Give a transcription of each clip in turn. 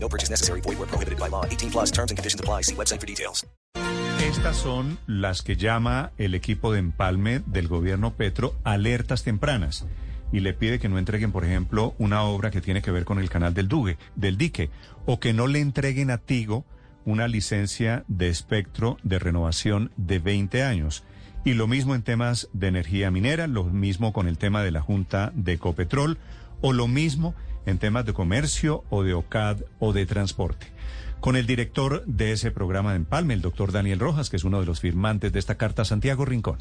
No purchase necessary. Void where prohibited by law. 18 plus terms and conditions apply. See website for details. Estas son las que llama el equipo de empalme del gobierno Petro alertas tempranas y le pide que no entreguen, por ejemplo, una obra que tiene que ver con el canal del Duque, del dique, o que no le entreguen a Tigo una licencia de espectro de renovación de 20 años. Y lo mismo en temas de energía minera, lo mismo con el tema de la Junta de Ecopetrol, o lo mismo en temas de comercio o de OCAD o de transporte. Con el director de ese programa de empalme, el doctor Daniel Rojas, que es uno de los firmantes de esta carta, Santiago Rincón.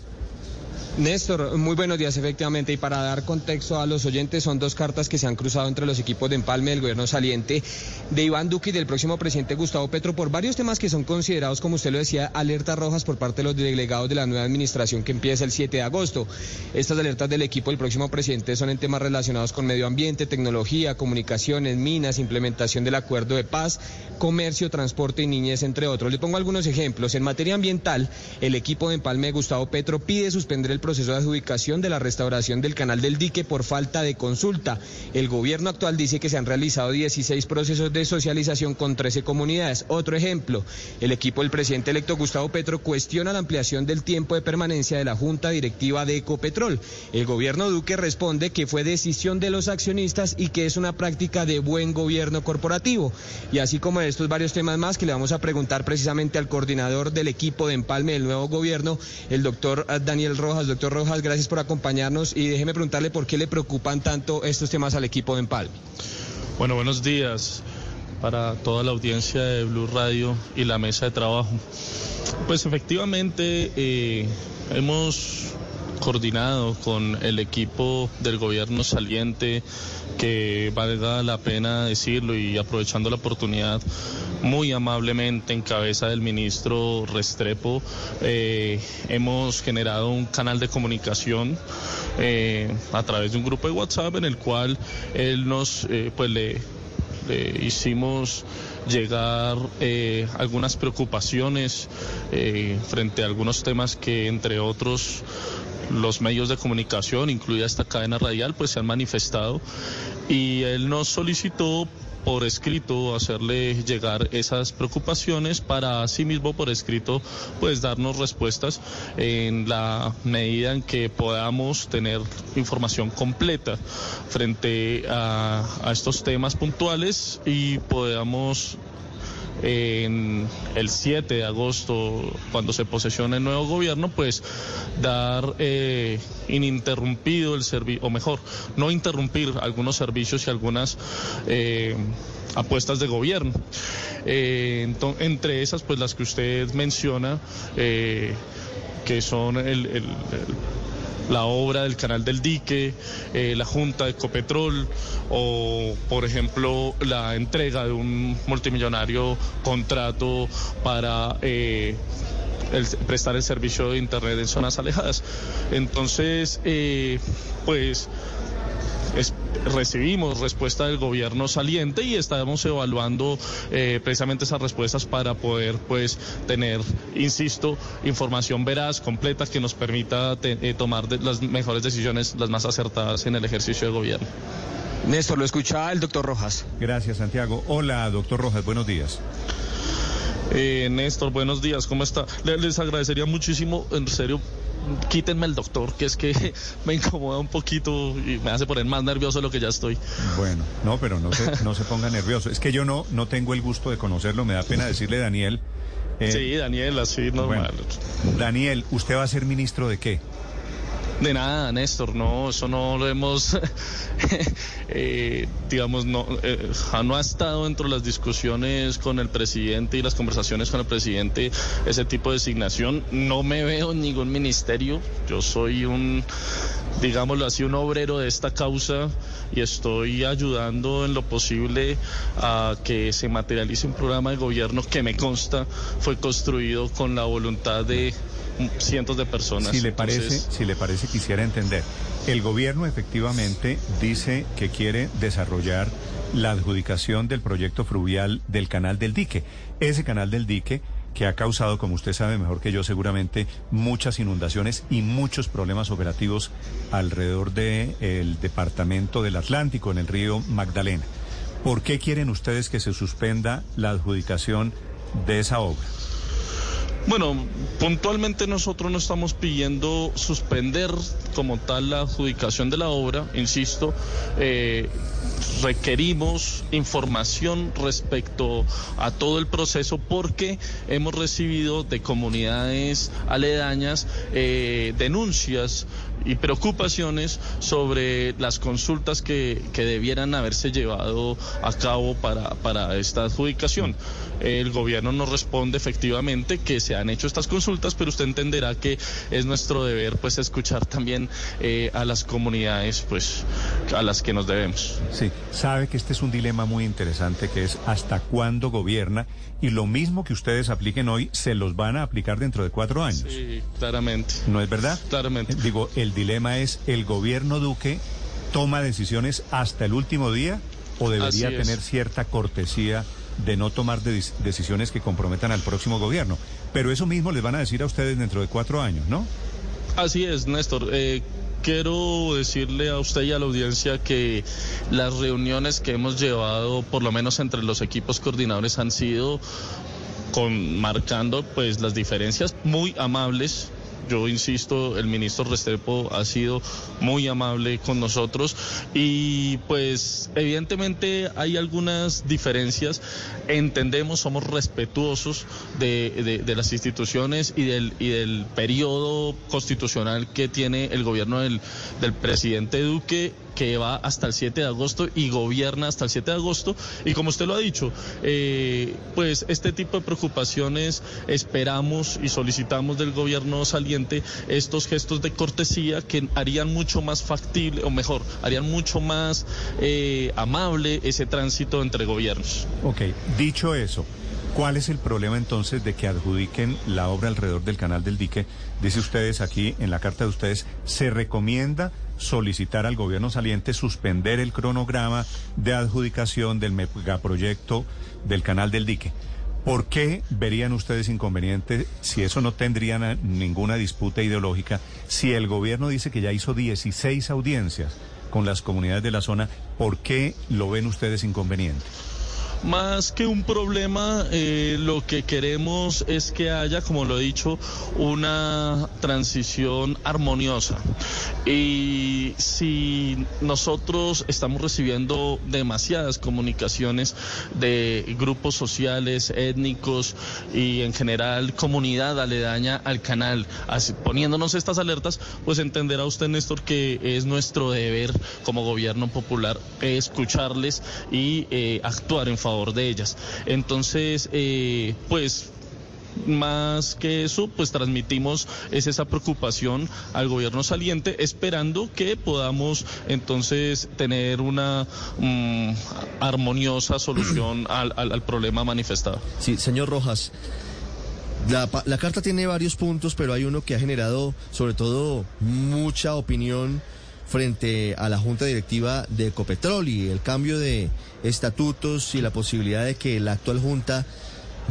Néstor, muy buenos días efectivamente. Y para dar contexto a los oyentes, son dos cartas que se han cruzado entre los equipos de empalme del gobierno saliente de Iván Duque y del próximo presidente Gustavo Petro por varios temas que son considerados, como usted lo decía, alertas rojas por parte de los delegados de la nueva administración que empieza el 7 de agosto. Estas alertas del equipo del próximo presidente son en temas relacionados con medio ambiente, tecnología, comunicaciones, minas, implementación del acuerdo de paz, comercio, transporte y niñez, entre otros. Le pongo algunos ejemplos. En materia ambiental, el equipo de empalme de Gustavo Petro pide suspender el proceso de adjudicación de la restauración del canal del dique por falta de consulta. El gobierno actual dice que se han realizado 16 procesos de socialización con 13 comunidades. Otro ejemplo, el equipo del presidente electo Gustavo Petro cuestiona la ampliación del tiempo de permanencia de la junta directiva de Ecopetrol. El gobierno Duque responde que fue decisión de los accionistas y que es una práctica de buen gobierno corporativo. Y así como estos varios temas más que le vamos a preguntar precisamente al coordinador del equipo de empalme del nuevo gobierno, el doctor Daniel Rojas. Doctor Rojas, gracias por acompañarnos y déjeme preguntarle por qué le preocupan tanto estos temas al equipo de empalme. Bueno, buenos días para toda la audiencia de Blue Radio y la mesa de trabajo. Pues efectivamente eh, hemos coordinado con el equipo del gobierno saliente, que valga la pena decirlo y aprovechando la oportunidad, muy amablemente en cabeza del ministro Restrepo, eh, hemos generado un canal de comunicación eh, a través de un grupo de WhatsApp en el cual él nos, eh, pues le, le hicimos llegar eh, algunas preocupaciones eh, frente a algunos temas que entre otros los medios de comunicación, incluida esta cadena radial, pues se han manifestado. Y él nos solicitó por escrito hacerle llegar esas preocupaciones para asimismo por escrito pues darnos respuestas en la medida en que podamos tener información completa frente a, a estos temas puntuales y podamos en el 7 de agosto, cuando se posesiona el nuevo gobierno, pues dar eh, ininterrumpido el servicio, o mejor, no interrumpir algunos servicios y algunas eh, apuestas de gobierno. Eh, entre esas, pues las que usted menciona, que son el la obra del canal del dique, eh, la junta de Ecopetrol o, por ejemplo, la entrega de un multimillonario contrato para... Eh, el, prestar el servicio de Internet en zonas alejadas. Entonces, eh, pues es, recibimos respuesta del gobierno saliente y estamos evaluando eh, precisamente esas respuestas para poder pues tener, insisto, información veraz, completa, que nos permita te, eh, tomar de, las mejores decisiones, las más acertadas en el ejercicio de gobierno. Néstor, lo escucha el doctor Rojas. Gracias, Santiago. Hola, doctor Rojas, buenos días. Eh, Néstor, buenos días, ¿cómo está? Les agradecería muchísimo, en serio, quítenme el doctor, que es que me incomoda un poquito y me hace poner más nervioso de lo que ya estoy. Bueno, no, pero no se, no se ponga nervioso. Es que yo no, no tengo el gusto de conocerlo, me da pena decirle Daniel. Eh, sí, Daniel, así normal. Bueno, Daniel, ¿usted va a ser ministro de qué? De nada, Néstor, no, eso no lo hemos, eh, digamos, no, eh, no ha estado dentro de las discusiones con el presidente y las conversaciones con el presidente ese tipo de designación. No me veo en ningún ministerio, yo soy un, digámoslo así, un obrero de esta causa y estoy ayudando en lo posible a que se materialice un programa de gobierno que me consta fue construido con la voluntad de cientos de personas. Si le parece, si le parece quisiera entender. El gobierno efectivamente dice que quiere desarrollar la adjudicación del proyecto fluvial del canal del dique. Ese canal del dique que ha causado, como usted sabe mejor que yo seguramente, muchas inundaciones y muchos problemas operativos alrededor del departamento del Atlántico, en el río Magdalena. ¿Por qué quieren ustedes que se suspenda la adjudicación de esa obra? Bueno, puntualmente nosotros no estamos pidiendo suspender como tal la adjudicación de la obra, insisto, eh, requerimos información respecto a todo el proceso porque hemos recibido de comunidades aledañas eh, denuncias y preocupaciones sobre las consultas que, que debieran haberse llevado a cabo para, para esta adjudicación. El gobierno nos responde efectivamente que se han hecho estas consultas, pero usted entenderá que es nuestro deber pues escuchar también eh, a las comunidades pues a las que nos debemos. Sí, sabe que este es un dilema muy interesante que es hasta cuándo gobierna y lo mismo que ustedes apliquen hoy se los van a aplicar dentro de cuatro años. Sí, claramente. ¿No es verdad? Claramente. Digo, el dilema es el gobierno Duque toma decisiones hasta el último día o debería tener cierta cortesía de no tomar de- decisiones que comprometan al próximo gobierno. Pero eso mismo les van a decir a ustedes dentro de cuatro años, ¿no? Así es, Néstor. Eh, quiero decirle a usted y a la audiencia que las reuniones que hemos llevado, por lo menos entre los equipos coordinadores, han sido con, marcando pues las diferencias muy amables. Yo insisto, el ministro Restrepo ha sido muy amable con nosotros y pues evidentemente hay algunas diferencias. Entendemos, somos respetuosos de, de- las instituciones y del, y del periodo constitucional que tiene el gobierno del, del presidente Duque que va hasta el 7 de agosto y gobierna hasta el 7 de agosto. Y como usted lo ha dicho, eh, pues este tipo de preocupaciones esperamos y solicitamos del gobierno saliente estos gestos de cortesía que harían mucho más factible, o mejor, harían mucho más eh, amable ese tránsito entre gobiernos. Ok, dicho eso, ¿cuál es el problema entonces de que adjudiquen la obra alrededor del canal del dique? Dice ustedes aquí, en la carta de ustedes, se recomienda solicitar al gobierno saliente suspender el cronograma de adjudicación del megaproyecto del canal del dique. ¿Por qué verían ustedes inconveniente si eso no tendría na- ninguna disputa ideológica? Si el gobierno dice que ya hizo 16 audiencias con las comunidades de la zona, ¿por qué lo ven ustedes inconveniente? Más que un problema, eh, lo que queremos es que haya, como lo he dicho, una transición armoniosa. Y si nosotros estamos recibiendo demasiadas comunicaciones de grupos sociales, étnicos y en general comunidad aledaña al canal, poniéndonos estas alertas, pues entenderá usted, Néstor, que es nuestro deber como gobierno popular escucharles y eh, actuar en favor de ellas. Entonces, eh, pues más que eso, pues transmitimos es esa preocupación al gobierno saliente, esperando que podamos entonces tener una mm, armoniosa solución al, al- al problema manifestado. Sí, señor Rojas. La, la carta tiene varios puntos, pero hay uno que ha generado sobre todo mucha opinión frente a la Junta Directiva de Ecopetrol y el cambio de estatutos y la posibilidad de que la actual Junta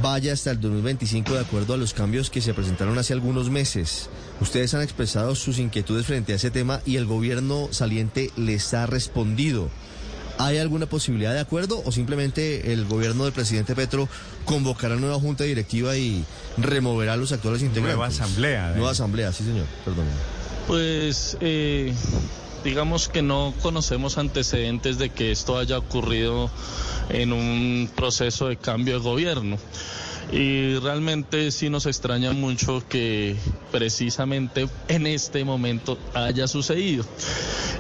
vaya hasta el 2025 de acuerdo a los cambios que se presentaron hace algunos meses. Ustedes han expresado sus inquietudes frente a ese tema y el gobierno saliente les ha respondido. ¿Hay alguna posibilidad de acuerdo o simplemente el gobierno del presidente Petro convocará nueva junta directiva y removerá a los actuales integrantes? Nueva asamblea, Nueva eh. asamblea, sí señor, perdón. Pues eh, digamos que no conocemos antecedentes de que esto haya ocurrido en un proceso de cambio de gobierno. Y realmente sí nos extraña mucho que precisamente en este momento haya sucedido.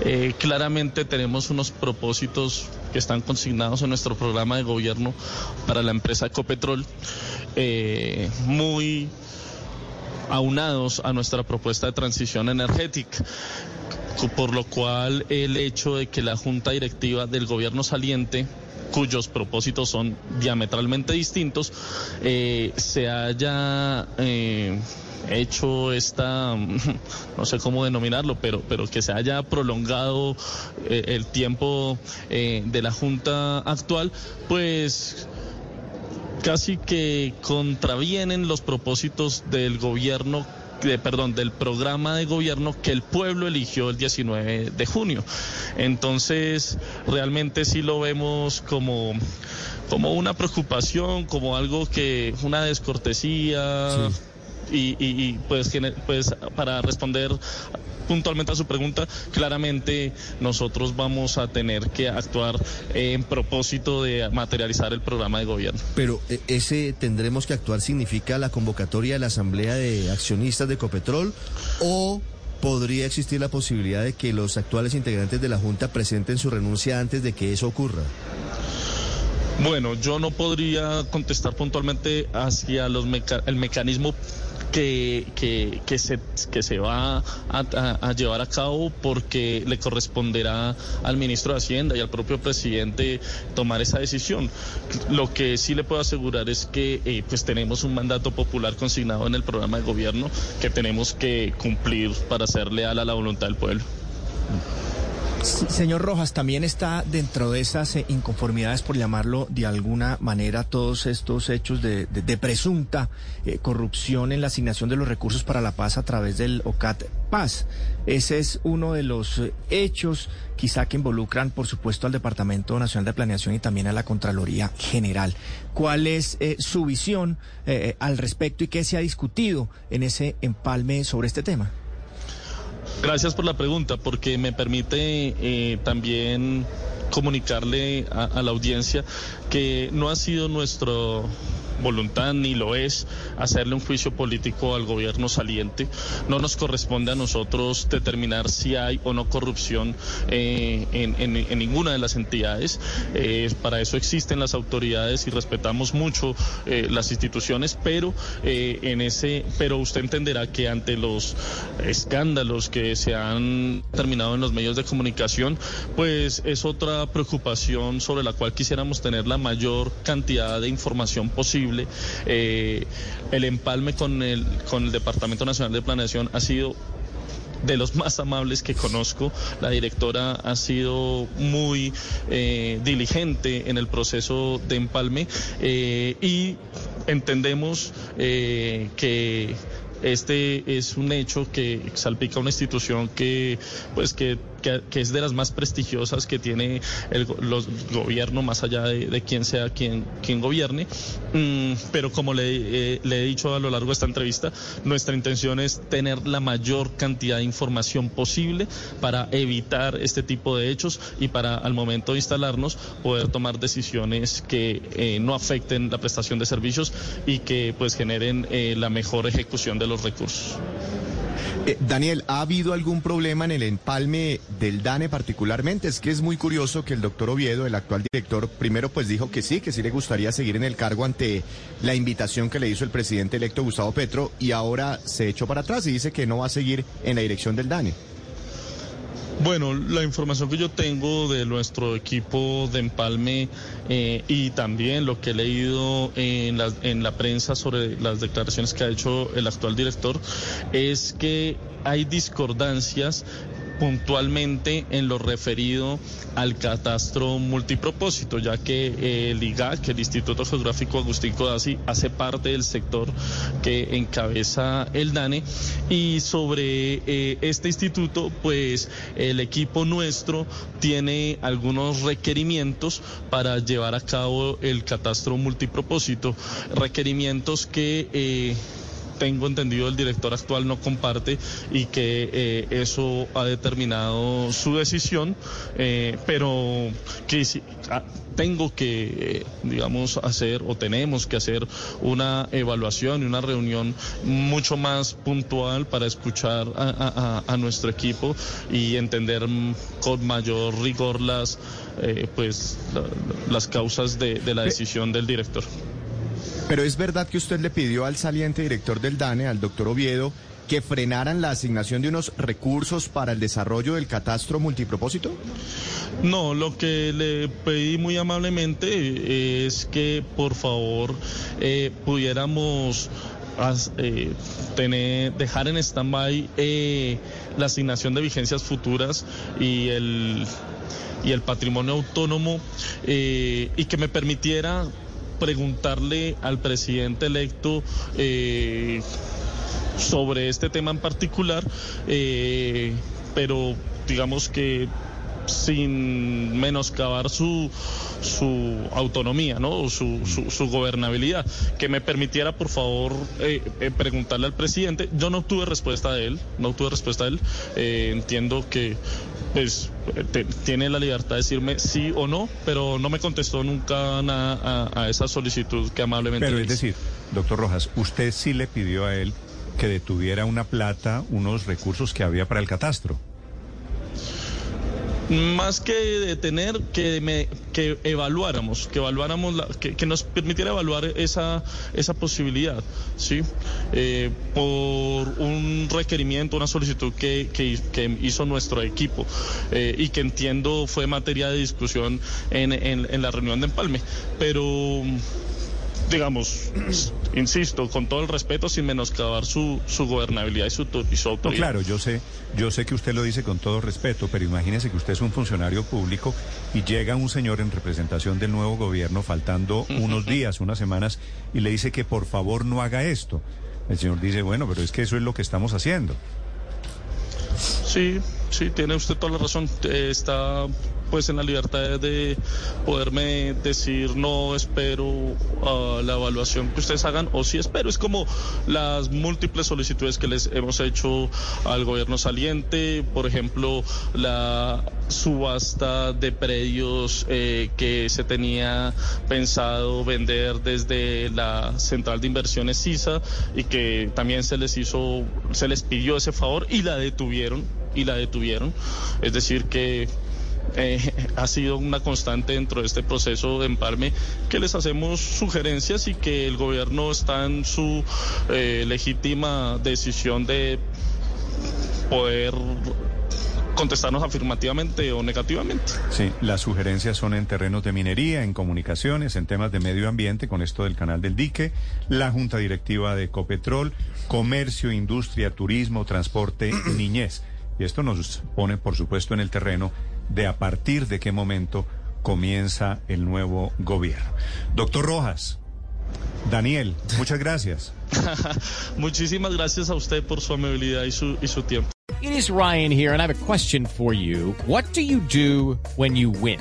Eh, claramente tenemos unos propósitos que están consignados en nuestro programa de gobierno para la empresa Ecopetrol, eh, muy aunados a nuestra propuesta de transición energética por lo cual el hecho de que la junta directiva del gobierno saliente cuyos propósitos son diametralmente distintos, eh, se haya eh, hecho esta, no sé cómo denominarlo, pero, pero que se haya prolongado eh, el tiempo de la Junta actual, pues casi que contravienen los propósitos del gobierno de, perdón, del programa de gobierno que el pueblo eligió el 19 de junio. Entonces, realmente sí lo vemos como como una preocupación, como algo que una descortesía y, y, pues, pues para responder puntualmente a su pregunta, claramente nosotros vamos a tener que actuar en propósito de materializar el programa de gobierno. Pero eh, ese tendremos que actuar significa la convocatoria de la Asamblea de Accionistas de Ecopetrol o podría existir la posibilidad de que los actuales integrantes de la Junta presenten su renuncia antes de que eso ocurra. Bueno, yo no podría contestar puntualmente hacia los el mecanismo que, que, que, se, que se va a, llevar a cabo porque le corresponderá al ministro de Hacienda y al propio presidente tomar esa decisión. Lo que sí le puedo asegurar es que eh, pues tenemos un mandato popular consignado en el programa de gobierno que tenemos que cumplir para ser leal a la voluntad del pueblo. Señor Rojas, también está dentro de esas eh, inconformidades, por llamarlo de alguna manera, todos estos hechos de, presunta eh, corrupción en la asignación de los recursos para la paz a través del OCAT Paz. Ese es uno de los eh, hechos quizá que involucran, por supuesto, al Departamento Nacional de Planeación y también a la Contraloría General. ¿Cuál es su visión al respecto y qué se ha discutido en ese empalme sobre este tema? Gracias por la pregunta, porque me permite eh, también comunicarle a, la audiencia que no ha sido nuestro voluntad ni lo es hacerle un juicio político al gobierno saliente. No nos corresponde a nosotros determinar si hay o no corrupción eh, en, ninguna de las entidades. Eh, para eso existen las autoridades y respetamos mucho eh, las instituciones, pero en ese, pero usted entenderá que ante los escándalos que se han terminado en los medios de comunicación, pues es otra preocupación sobre la cual quisiéramos tener la mayor cantidad de información posible eh, el empalme con el, con el Departamento Nacional de Planeación ha sido de los más amables que conozco. La directora ha sido muy eh, diligente en el proceso de empalme eh, y entendemos que este es un hecho que salpica una institución que pues que que, es de las más prestigiosas que tiene el los gobierno, más allá de, quien sea quien, quien gobierne. Mm, pero como le, eh, le he dicho a lo largo de esta entrevista, nuestra intención es tener la mayor cantidad de información posible para evitar este tipo de hechos y para al momento de instalarnos poder tomar decisiones que eh, no afecten la prestación de servicios y que pues generen eh, la mejor ejecución de los recursos. Eh, Daniel, ¿ha habido algún problema en el empalme del DANE particularmente? Es que es muy curioso que el doctor Oviedo, el actual director, primero pues dijo que sí, que sí le gustaría seguir en el cargo ante la invitación que le hizo el presidente electo Gustavo Petro y ahora se echó para atrás y dice que no va a seguir en la dirección del DANE. Bueno, la información que yo tengo de nuestro equipo de empalme eh, y también lo que he leído en en la prensa sobre las declaraciones que ha hecho el actual director es que hay discordancias puntualmente en lo referido al catastro multipropósito, ya que eh, el IGAC, el Instituto Geográfico Agustín Codazzi, hace parte del sector que encabeza el DANE. Y sobre eh, este instituto, pues el equipo nuestro tiene algunos requerimientos para llevar a cabo el catastro multipropósito, requerimientos que... Eh, tengo entendido el director actual no comparte y que eh, eso ha determinado su decisión, eh, pero que si, ah, tengo que, eh, digamos, hacer o tenemos que hacer una evaluación y una reunión mucho más puntual para escuchar a, a- a nuestro equipo y entender con mayor rigor las, eh, pues, la- las causas de, de la decisión del director. Pero es verdad que usted le pidió al saliente director del DANE, al doctor Oviedo, que frenaran la asignación de unos recursos para el desarrollo del catastro multipropósito? No, lo que le pedí muy amablemente eh, es que por favor eh, pudiéramos eh, tener, dejar en stand-by la asignación de vigencias futuras y el, y el patrimonio autónomo y que me permitiera preguntarle al presidente electo eh, sobre este tema en particular, eh, pero digamos que sin menoscabar su, su autonomía, ¿no? Su, su, su gobernabilidad. Que me permitiera, por favor, eh, eh, preguntarle al presidente. Yo no obtuve respuesta de él, no obtuve respuesta de él. Eh, entiendo que pues te- tiene la libertad de decirme sí o no, pero no me contestó nunca nada a, a esa solicitud que amablemente Pero es decir, doctor Rojas, usted sí le pidió a él que detuviera una plata, unos recursos que había para el catastro. Más que detener, que, me, que evaluáramos, que evaluáramos, la- que, que nos permitiera evaluar esa, esa posibilidad, ¿sí? Eh, por un requerimiento, una solicitud que, que, hizo nuestro equipo eh, y que entiendo fue materia de discusión en, en la reunión de Empalme. Pero digamos, insisto, con todo el respeto, sin menoscabar su, su gobernabilidad y su, y su No, autoridad. claro, yo sé, yo sé que usted lo dice con todo respeto, pero imagínese que usted es un funcionario público y llega un señor en representación del nuevo gobierno faltando unos días, unas semanas, y le dice que por favor no haga esto. El señor dice, bueno, pero es que eso es lo que estamos haciendo. Sí, sí, tiene usted toda la razón. Está pues en la libertad de poderme decir no espero ah, la evaluación que ustedes hagan o sí espero. Es como las múltiples solicitudes que les hemos hecho al gobierno saliente, por ejemplo, la subasta de predios eh, que se tenía pensado vender desde la central de inversiones CISA y que también se les hizo, se les pidió ese favor y la detuvieron y la detuvieron. Es decir que eh, ha sido una constante dentro de este proceso de empalme que les hacemos sugerencias y que el gobierno está en su eh, legítima decisión de poder contestarnos afirmativamente o negativamente. Sí, las sugerencias son en terrenos de minería, en comunicaciones, en temas de medio ambiente, con esto del canal del dique, la junta directiva de Copetrol, comercio, industria, turismo, transporte, niñez. Y esto nos pone, por supuesto, en el terreno de a partir de qué momento comienza el nuevo gobierno. Doctor Rojas, Daniel, muchas gracias. Muchísimas gracias a usted por su amabilidad y su, y su tiempo. It is Ryan here, and I have a question for you. What do you do when you win?